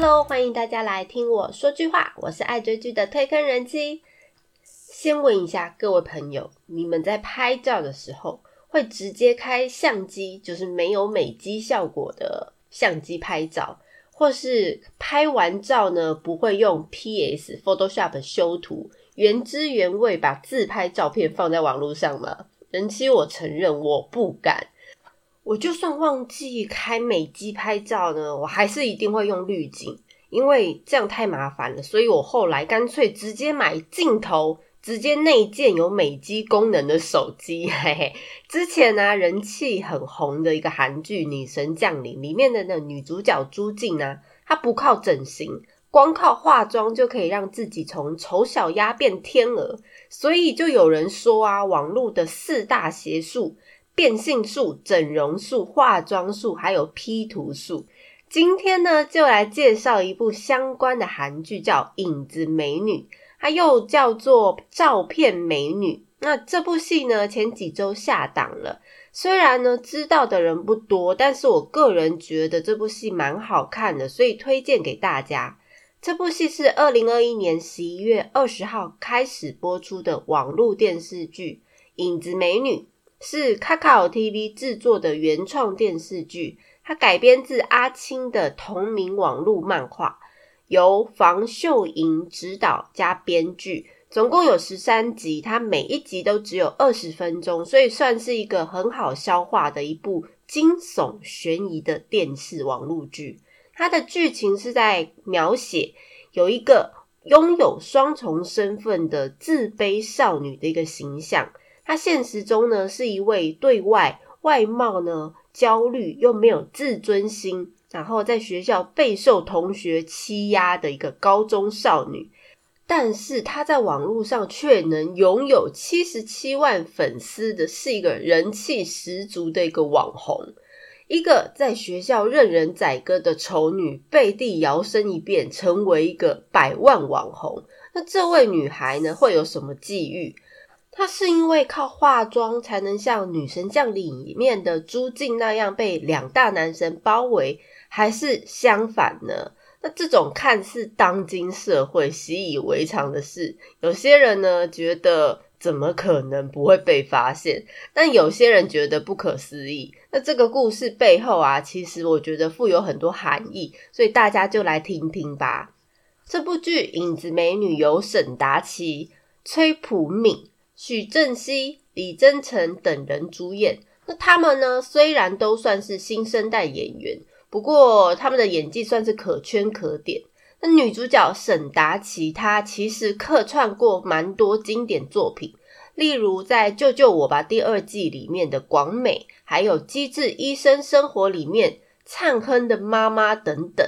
Hello，欢迎大家来听我说句话，我是爱追剧的推坑人妻。先问一下各位朋友，你们在拍照的时候会直接开相机，就是没有美肌效果的相机拍照，或是拍完照呢不会用 PS、Photoshop 修图，原汁原味把自拍照片放在网络上吗？人妻，我承认我不敢。我就算忘记开美肌拍照呢，我还是一定会用滤镜，因为这样太麻烦了。所以我后来干脆直接买镜头，直接内建有美肌功能的手机。嘿嘿，之前呢人气很红的一个韩剧《女神降临》里面的那女主角朱静呢，她不靠整形，光靠化妆就可以让自己从丑小鸭变天鹅。所以就有人说啊，网络的四大邪术。变性术、整容术、化妆术，还有 P 图术。今天呢，就来介绍一部相关的韩剧，叫《影子美女》，它又叫做《照片美女》。那这部戏呢，前几周下档了。虽然呢，知道的人不多，但是我个人觉得这部戏蛮好看的，所以推荐给大家。这部戏是二零二一年十一月二十号开始播出的网络电视剧《影子美女》。是卡卡奥 TV 制作的原创电视剧，它改编自阿青的同名网络漫画，由房秀莹执导加编剧，总共有十三集，它每一集都只有二十分钟，所以算是一个很好消化的一部惊悚悬疑的电视网络剧。它的剧情是在描写有一个拥有双重身份的自卑少女的一个形象。她现实中呢是一位对外外貌呢焦虑又没有自尊心，然后在学校备受同学欺压的一个高中少女，但是她在网络上却能拥有七十七万粉丝的是一个人气十足的一个网红，一个在学校任人宰割的丑女，背地摇身一变成为一个百万网红。那这位女孩呢会有什么际遇？那是因为靠化妆才能像《女神降临》里面的朱静那样被两大男神包围，还是相反呢？那这种看似当今社会习以为常的事，有些人呢觉得怎么可能不会被发现？但有些人觉得不可思议。那这个故事背后啊，其实我觉得富有很多含义，所以大家就来听听吧。这部剧《影子美女》由沈达奇、崔普敏。许正熙、李真成等人主演。那他们呢？虽然都算是新生代演员，不过他们的演技算是可圈可点。那女主角沈达奇，她其实客串过蛮多经典作品，例如在《救救我吧》第二季里面的广美，还有《机智医生生活》里面灿亨的妈妈等等。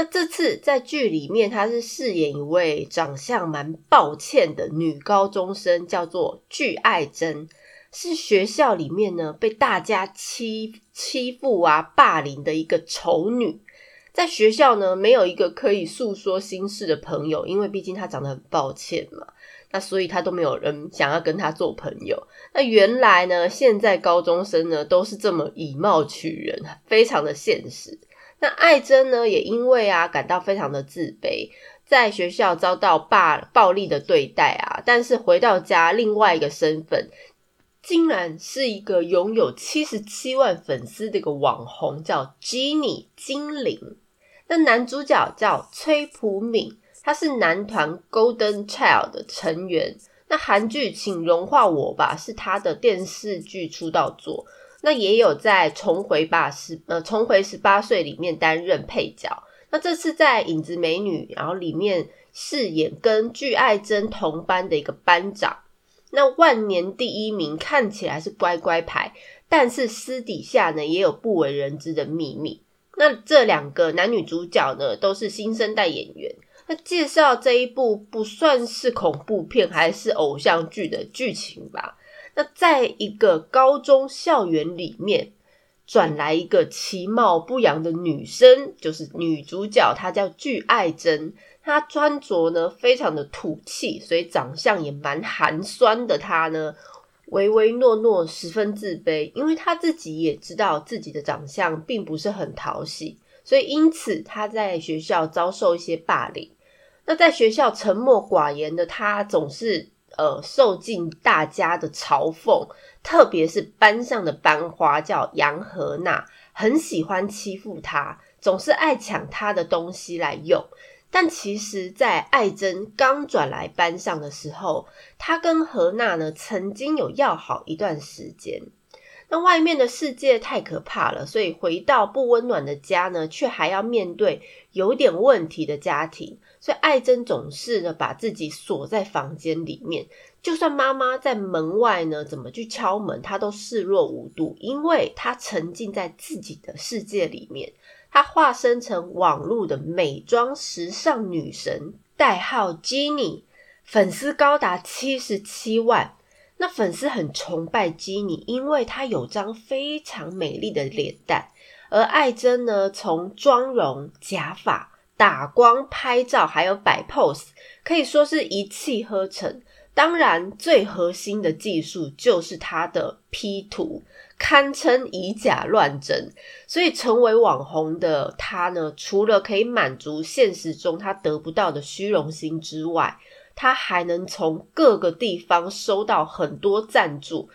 那这次在剧里面，她是饰演一位长相蛮抱歉的女高中生，叫做具爱珍，是学校里面呢被大家欺欺负啊霸凌的一个丑女，在学校呢没有一个可以诉说心事的朋友，因为毕竟她长得很抱歉嘛，那所以她都没有人想要跟她做朋友。那原来呢，现在高中生呢都是这么以貌取人，非常的现实。那艾珍呢，也因为啊感到非常的自卑，在学校遭到霸暴力的对待啊，但是回到家，另外一个身份竟然是一个拥有七十七万粉丝的一个网红，叫 Jenny 精灵。那男主角叫崔普敏，他是男团 Golden Child 的成员。那韩剧《请融化我吧》是他的电视剧出道作。那也有在《重回吧十呃重回十八岁》里面担任配角。那这次在《影子美女》然后里面饰演跟具爱珍同班的一个班长。那万年第一名看起来是乖乖牌，但是私底下呢也有不为人知的秘密。那这两个男女主角呢都是新生代演员。那介绍这一部不算是恐怖片，还是偶像剧的剧情吧。那在一个高中校园里面，转来一个其貌不扬的女生，就是女主角，她叫具爱珍。她穿着呢非常的土气，所以长相也蛮寒酸的。她呢唯唯诺诺，十分自卑，因为她自己也知道自己的长相并不是很讨喜，所以因此她在学校遭受一些霸凌。那在学校沉默寡言的她，总是呃受尽大家的嘲讽，特别是班上的班花叫杨和娜，很喜欢欺负他，总是爱抢他的东西来用。但其实，在艾珍刚转来班上的时候，她跟何娜呢曾经有要好一段时间。那外面的世界太可怕了，所以回到不温暖的家呢，却还要面对有点问题的家庭。所以艾珍总是呢把自己锁在房间里面，就算妈妈在门外呢怎么去敲门，她都视若无睹，因为她沉浸在自己的世界里面。她化身成网络的美妆时尚女神，代号 Jenny，粉丝高达七十七万。那粉丝很崇拜基尼因为她有张非常美丽的脸蛋。而艾珍呢，从妆容、假发、打光、拍照，还有摆 pose，可以说是一气呵成。当然，最核心的技术就是她的 P 图。堪称以假乱真，所以成为网红的她呢，除了可以满足现实中她得不到的虚荣心之外，他还能从各个地方收到很多赞助，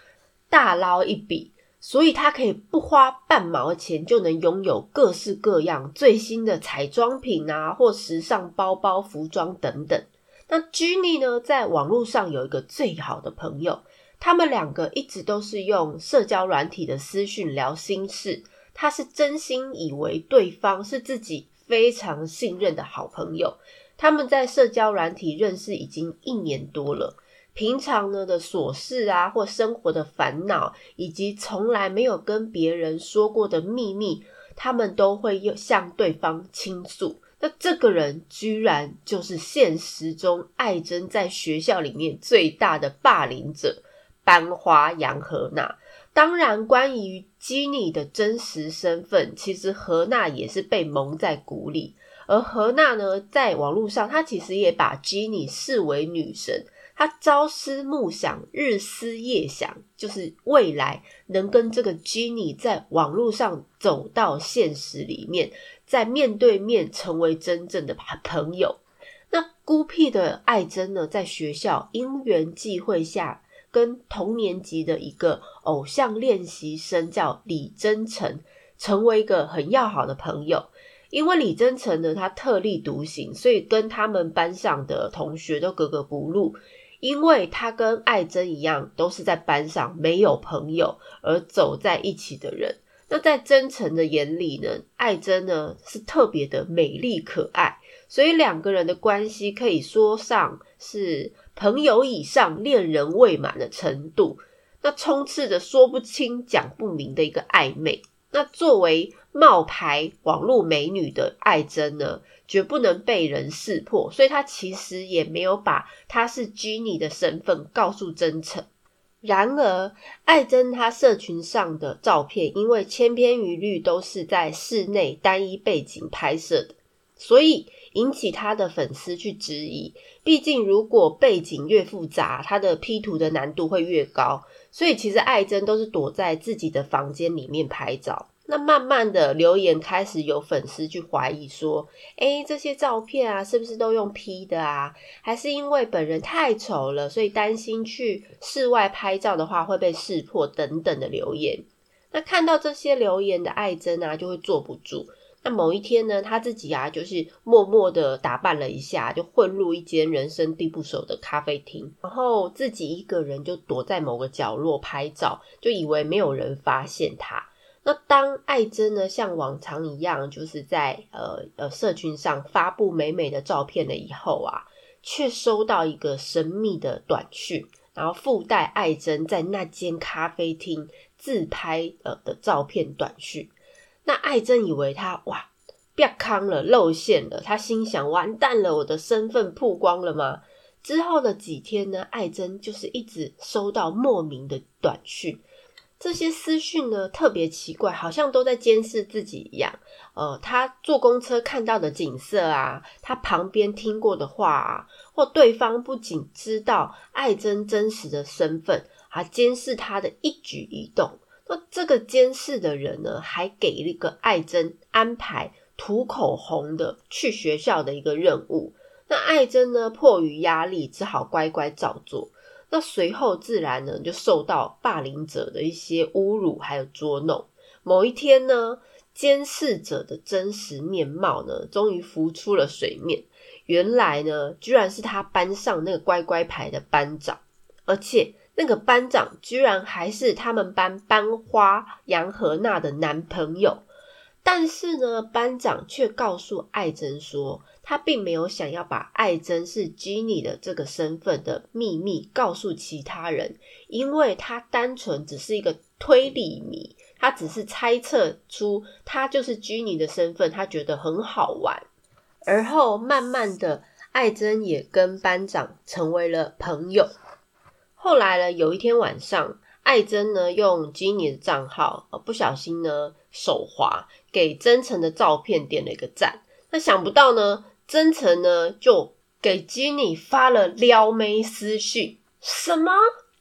大捞一笔。所以他可以不花半毛钱就能拥有各式各样最新的彩妆品啊，或时尚包包、服装等等。那 Jenny 呢，在网络上有一个最好的朋友。他们两个一直都是用社交软体的私讯聊心事，他是真心以为对方是自己非常信任的好朋友。他们在社交软体认识已经一年多了，平常呢的琐事啊，或生活的烦恼，以及从来没有跟别人说过的秘密，他们都会向对方倾诉。那这个人居然就是现实中艾珍在学校里面最大的霸凌者。班花杨和娜，当然，关于基尼的真实身份，其实何娜也是被蒙在鼓里。而何娜呢，在网络上，她其实也把基尼视为女神，她朝思暮想，日思夜想，就是未来能跟这个基尼在网络上走到现实里面，在面对面成为真正的朋友。那孤僻的艾珍呢，在学校因缘际会下。跟同年级的一个偶像练习生叫李真诚，成为一个很要好的朋友。因为李真诚呢，他特立独行，所以跟他们班上的同学都格格不入。因为他跟艾珍一样，都是在班上没有朋友而走在一起的人。那在真诚的眼里呢，艾珍呢是特别的美丽可爱，所以两个人的关系可以说上是。朋友以上，恋人未满的程度，那充斥着说不清、讲不明的一个暧昧。那作为冒牌网络美女的艾珍呢，绝不能被人识破，所以她其实也没有把她是 g 女的身份告诉真诚。然而，艾珍她社群上的照片，因为千篇一律都是在室内单一背景拍摄的，所以。引起他的粉丝去质疑，毕竟如果背景越复杂，他的 P 图的难度会越高。所以其实艾珍都是躲在自己的房间里面拍照。那慢慢的留言开始有粉丝去怀疑说，诶，这些照片啊，是不是都用 P 的啊？还是因为本人太丑了，所以担心去室外拍照的话会被识破等等的留言。那看到这些留言的艾珍啊，就会坐不住。那某一天呢，他自己啊，就是默默的打扮了一下，就混入一间人生地不熟的咖啡厅，然后自己一个人就躲在某个角落拍照，就以为没有人发现他。那当艾珍呢，像往常一样，就是在呃呃社群上发布美美的照片了以后啊，却收到一个神秘的短讯，然后附带艾珍在那间咖啡厅自拍呃的照片短讯。那艾珍以为他哇，别康了，露馅了。他心想：完蛋了，我的身份曝光了吗？之后的几天呢，艾珍就是一直收到莫名的短讯。这些私讯呢，特别奇怪，好像都在监视自己一样。呃，他坐公车看到的景色啊，他旁边听过的话啊，或对方不仅知道艾珍真实的身份，还监视他的一举一动。那这个监视的人呢，还给了个艾珍安排涂口红的去学校的一个任务。那艾珍呢，迫于压力，只好乖乖照做。那随后自然呢，就受到霸凌者的一些侮辱还有捉弄。某一天呢，监视者的真实面貌呢，终于浮出了水面。原来呢，居然是他班上那个乖乖牌的班长，而且那个班长居然还是他们班班花杨和娜的男朋友。但是呢，班长却告诉艾珍说，他并没有想要把艾珍是居妮的这个身份的秘密告诉其他人，因为他单纯只是一个推理迷，他只是猜测出他就是居妮的身份，他觉得很好玩。而后，慢慢的，艾珍也跟班长成为了朋友。后来呢，有一天晚上，艾珍呢用吉尼的账号，不小心呢手滑，给真诚的照片点了一个赞。那想不到呢，真诚呢就给吉尼发了撩妹私讯。什么？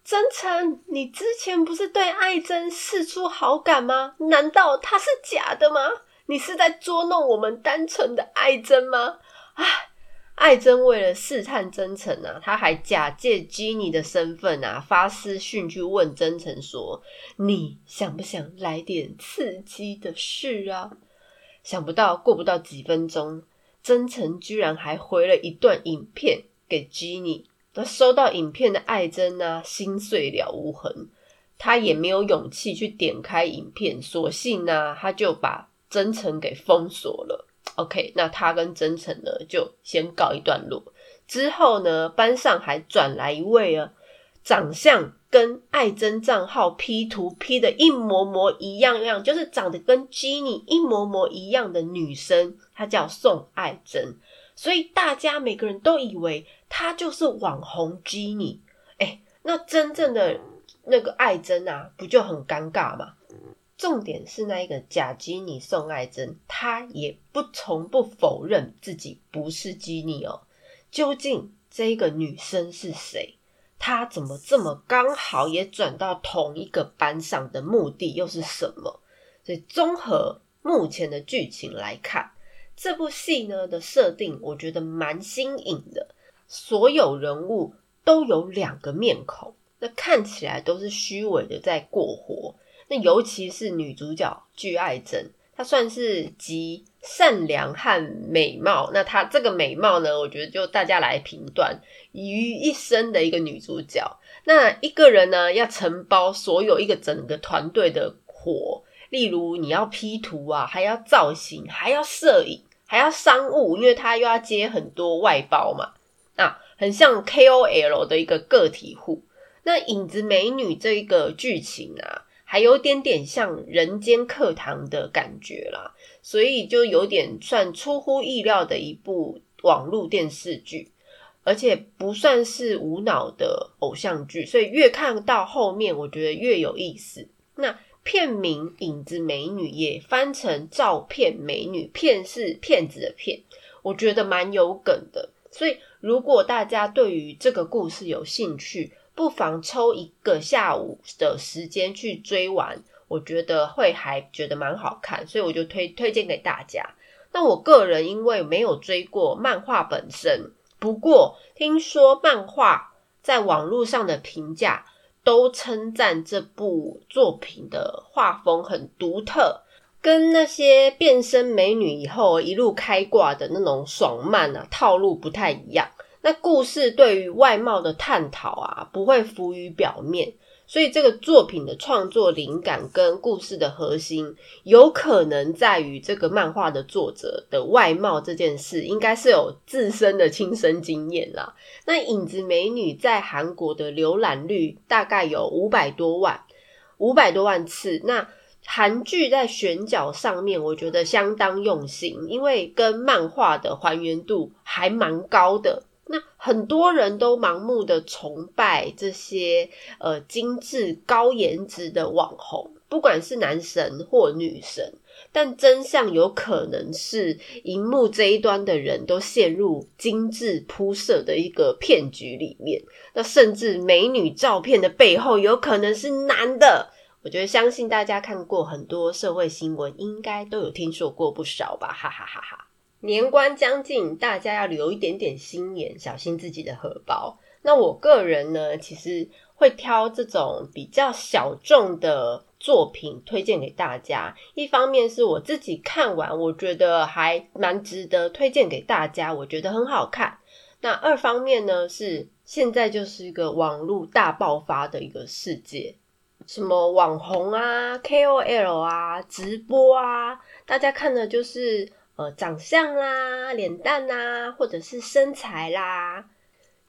真诚？你之前不是对艾珍示出好感吗？难道他是假的吗？你是在捉弄我们单纯的爱珍吗？唉，爱珍为了试探真诚啊，他还假借基尼的身份啊，发私讯去问真诚说：“你想不想来点刺激的事啊？”想不到过不到几分钟，真诚居然还回了一段影片给基尼。那收到影片的爱珍呢，心碎了无痕，他也没有勇气去点开影片，索性呢，他就把。真诚给封锁了，OK，那他跟真诚呢就先告一段落。之后呢，班上还转来一位啊，长相跟爱珍账号 P 图 P 的一模模一样样，就是长得跟 Jenny 一模模一样的女生，她叫宋爱珍，所以大家每个人都以为她就是网红 Jenny。哎，那真正的那个爱珍啊，不就很尴尬吗？重点是那一个假基尼宋爱珍，她也不从不否认自己不是基尼哦。究竟这个女生是谁？她怎么这么刚好也转到同一个班上的目的又是什么？所以综合目前的剧情来看，这部戏呢的设定，我觉得蛮新颖的。所有人物都有两个面孔，那看起来都是虚伪的在过活。那尤其是女主角具爱珍，她算是集善良和美貌。那她这个美貌呢，我觉得就大家来评断于一身的一个女主角。那一个人呢，要承包所有一个整个团队的活，例如你要 P 图啊，还要造型，还要摄影，还要商务，因为她又要接很多外包嘛。那很像 KOL 的一个个体户。那影子美女这一个剧情啊。还有点点像人间课堂的感觉啦，所以就有点算出乎意料的一部网络电视剧，而且不算是无脑的偶像剧，所以越看到后面，我觉得越有意思。那片名《影子美女》也翻成“照片美女”，骗是骗子的骗，我觉得蛮有梗的。所以如果大家对于这个故事有兴趣，不妨抽一个下午的时间去追完，我觉得会还觉得蛮好看，所以我就推推荐给大家。那我个人因为没有追过漫画本身，不过听说漫画在网络上的评价都称赞这部作品的画风很独特，跟那些变身美女以后一路开挂的那种爽漫啊套路不太一样。那故事对于外貌的探讨啊，不会浮于表面，所以这个作品的创作灵感跟故事的核心，有可能在于这个漫画的作者的外貌这件事，应该是有自身的亲身经验啦。那影子美女在韩国的浏览率大概有五百多万，五百多万次。那韩剧在选角上面，我觉得相当用心，因为跟漫画的还原度还蛮高的。那很多人都盲目的崇拜这些呃精致高颜值的网红，不管是男神或女神，但真相有可能是荧幕这一端的人都陷入精致铺设的一个骗局里面。那甚至美女照片的背后有可能是男的，我觉得相信大家看过很多社会新闻，应该都有听说过不少吧，哈哈哈哈。年关将近，大家要留一点点心眼，小心自己的荷包。那我个人呢，其实会挑这种比较小众的作品推荐给大家。一方面是我自己看完，我觉得还蛮值得推荐给大家，我觉得很好看。那二方面呢，是现在就是一个网络大爆发的一个世界，什么网红啊、KOL 啊、直播啊，大家看的就是呃长相啦、脸蛋啦，或者是身材啦。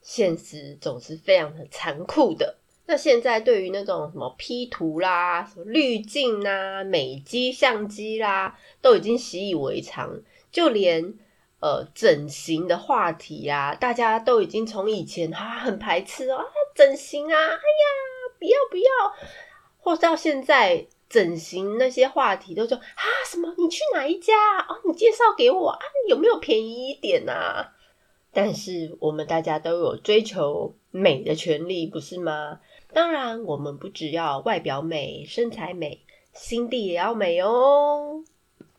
现实总是非常的残酷的。那现在对于那种什么 P 图啦、什么滤镜啊、美肌相机啦，都已经习以为常。就连呃整形的话题啊，大家都已经从以前啊很排斥哦，整形啊，哎呀，不要不要，或到现在整形那些话题都说啊什么你去哪一家哦，你介绍给我啊，有没有便宜一点啊？但是我们大家都有追求美的权利，不是吗？当然，我们不只要外表美、身材美，心地也要美哦。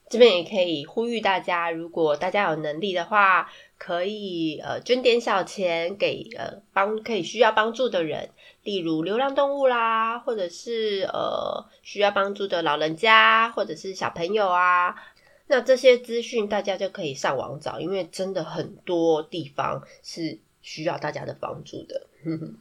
这边也可以呼吁大家，如果大家有能力的话，可以呃捐点小钱给呃帮可以需要帮助的人，例如流浪动物啦，或者是呃需要帮助的老人家，或者是小朋友啊。那这些资讯大家就可以上网找，因为真的很多地方是需要大家的帮助的。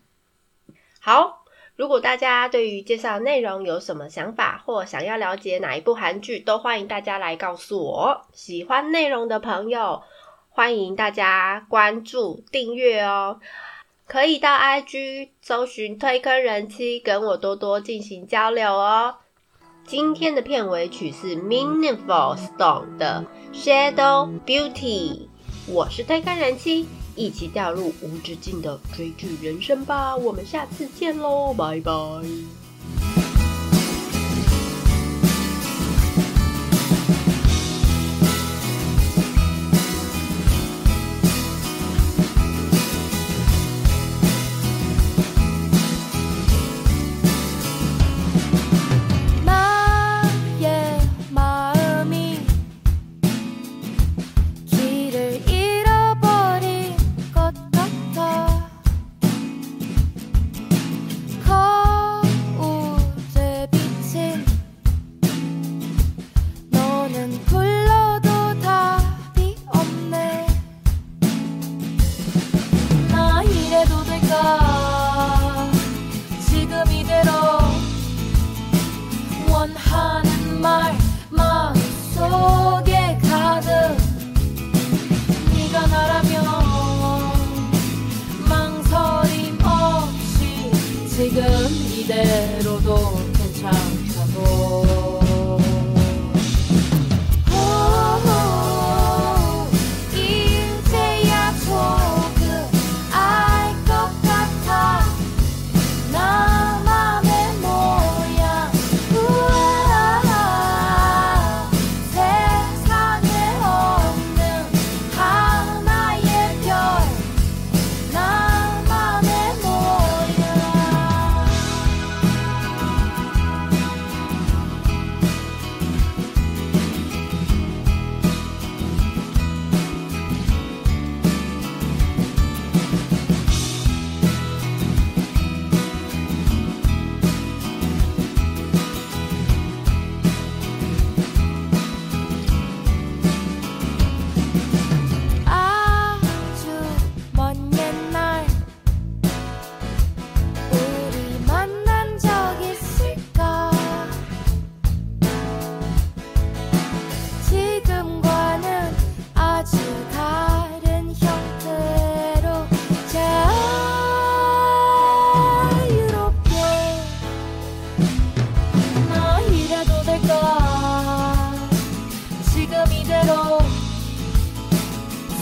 好，如果大家对于介绍内容有什么想法，或想要了解哪一部韩剧，都欢迎大家来告诉我。喜欢内容的朋友，欢迎大家关注订阅哦。可以到 IG 搜寻推坑人妻，跟我多多进行交流哦。今天的片尾曲是 Meaningful Stone 的 Shadow Beauty。我是推坑人妻，一起掉入无止境的追剧人生吧。我们下次见喽，拜拜。it all.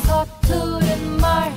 Thought to the.